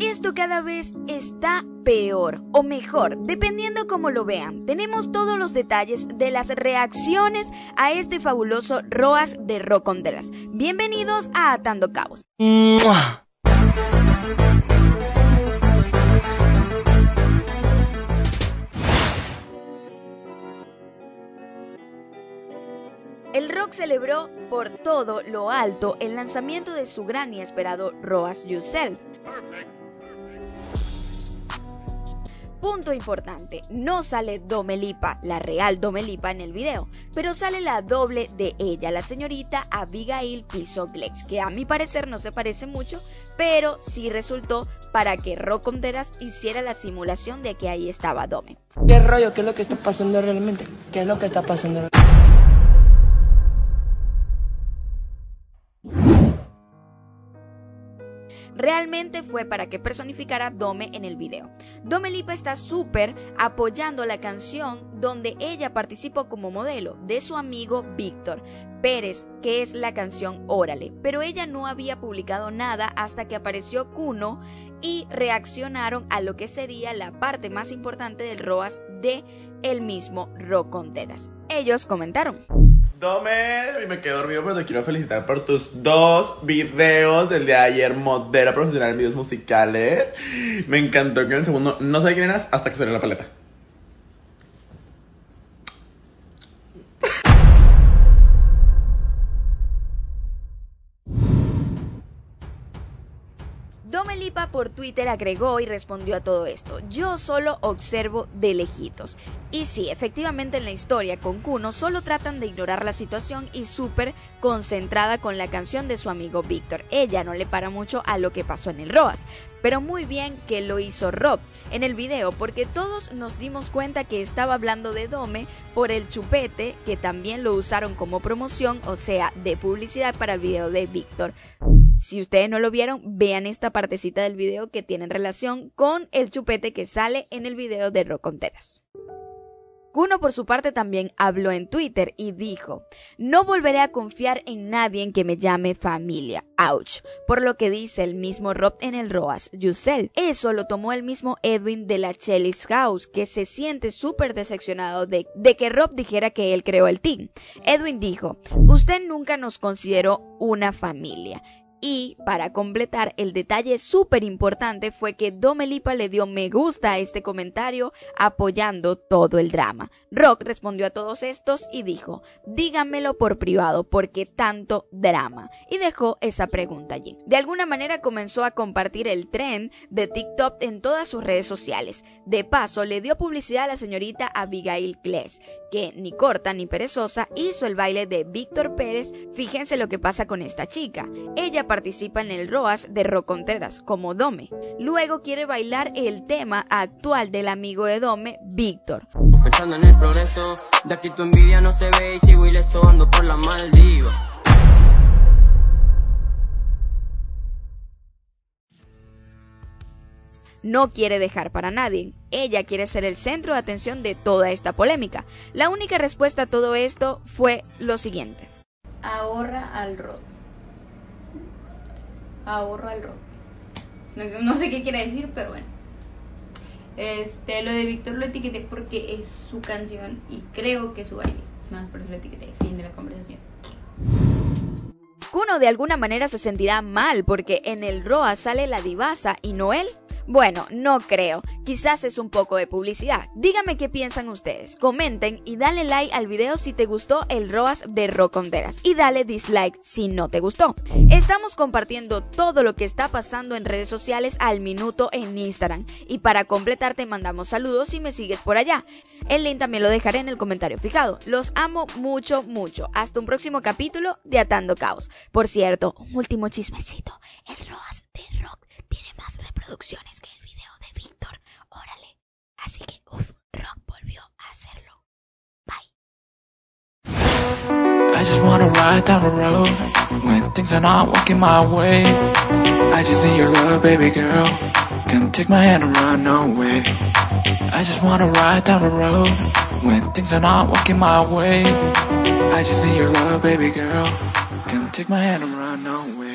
Esto cada vez está peor o mejor, dependiendo cómo lo vean. Tenemos todos los detalles de las reacciones a este fabuloso Roas de Roconderas. Bienvenidos a Atando Cabos. El rock celebró por todo lo alto el lanzamiento de su gran y esperado Roas Yourself. Punto importante, no sale Domelipa, la real Domelipa en el video, pero sale la doble de ella, la señorita Abigail Pisoglex, que a mi parecer no se parece mucho, pero sí resultó para que Rock hiciera la simulación de que ahí estaba Dome. ¿Qué rollo? ¿Qué es lo que está pasando realmente? ¿Qué es lo que está pasando? realmente fue para que personificara Dome en el video. Dome Lipa está súper apoyando la canción donde ella participó como modelo de su amigo Víctor Pérez, que es la canción Órale, pero ella no había publicado nada hasta que apareció Kuno y reaccionaron a lo que sería la parte más importante del ROAS de el mismo Rock Conteras. Ellos comentaron. Dome, me quedé dormido, pero te quiero felicitar por tus dos videos del día de ayer, modelo profesional en videos musicales. Me encantó que en el segundo no sé quién eras hasta que salió la paleta. Domelipa por Twitter agregó y respondió a todo esto. Yo solo observo de lejitos. Y sí, efectivamente en la historia con Kuno solo tratan de ignorar la situación y súper concentrada con la canción de su amigo Víctor. Ella no le para mucho a lo que pasó en el Roas. Pero muy bien que lo hizo Rob en el video porque todos nos dimos cuenta que estaba hablando de Dome por el chupete que también lo usaron como promoción, o sea, de publicidad para el video de Víctor. Si ustedes no lo vieron, vean esta partecita del video que tiene relación con el chupete que sale en el video de Roconteras. Kuno por su parte también habló en Twitter y dijo, no volveré a confiar en nadie en que me llame familia, ouch, por lo que dice el mismo Rob en el Roas, Yusel. Eso lo tomó el mismo Edwin de la Chellis House, que se siente súper decepcionado de, de que Rob dijera que él creó el team. Edwin dijo, usted nunca nos consideró una familia. Y para completar, el detalle súper importante fue que Domelipa le dio me gusta a este comentario apoyando todo el drama. Rock respondió a todos estos y dijo, díganmelo por privado, porque tanto drama. Y dejó esa pregunta allí. De alguna manera comenzó a compartir el tren de TikTok en todas sus redes sociales. De paso, le dio publicidad a la señorita Abigail Kless, que ni corta ni perezosa hizo el baile de Víctor Pérez. Fíjense lo que pasa con esta chica. Ella participa en el ROAS de Roconteras como Dome. Luego quiere bailar el tema actual del amigo de Dome, Víctor. Pensando en el progreso, de aquí tu envidia no se ve y sigo por la. No quiere dejar para nadie. Ella quiere ser el centro de atención de toda esta polémica. La única respuesta a todo esto fue lo siguiente. Ahorra al rot. Ahorra al rot. No, sé qué quiere decir, pero bueno. Este, lo de Víctor lo etiqueté porque es su canción y creo que es su baile. Más por eso lo etiqueté. Fin de la conversación. Kuno de alguna manera se sentirá mal porque en el Roa sale la divasa y no él. Bueno, no creo. Quizás es un poco de publicidad. Díganme qué piensan ustedes. Comenten y dale like al video si te gustó el ROAS de Roconderas. Y dale dislike si no te gustó. Estamos compartiendo todo lo que está pasando en redes sociales al minuto en Instagram. Y para completar te mandamos saludos si me sigues por allá. El link también lo dejaré en el comentario fijado. Los amo mucho, mucho. Hasta un próximo capítulo de Atando Caos. Por cierto, un último chismecito. El ROAS de Rock que el video de Víctor. Órale. Así que, uff, Rock volvió a hacerlo. Bye. I just wanna ride down the road when things are not working my way. I just need your love, baby girl. Come take my hand and run away. I just wanna ride down the road when things are not working my way. I just need your love, baby girl. Come take my hand and run away.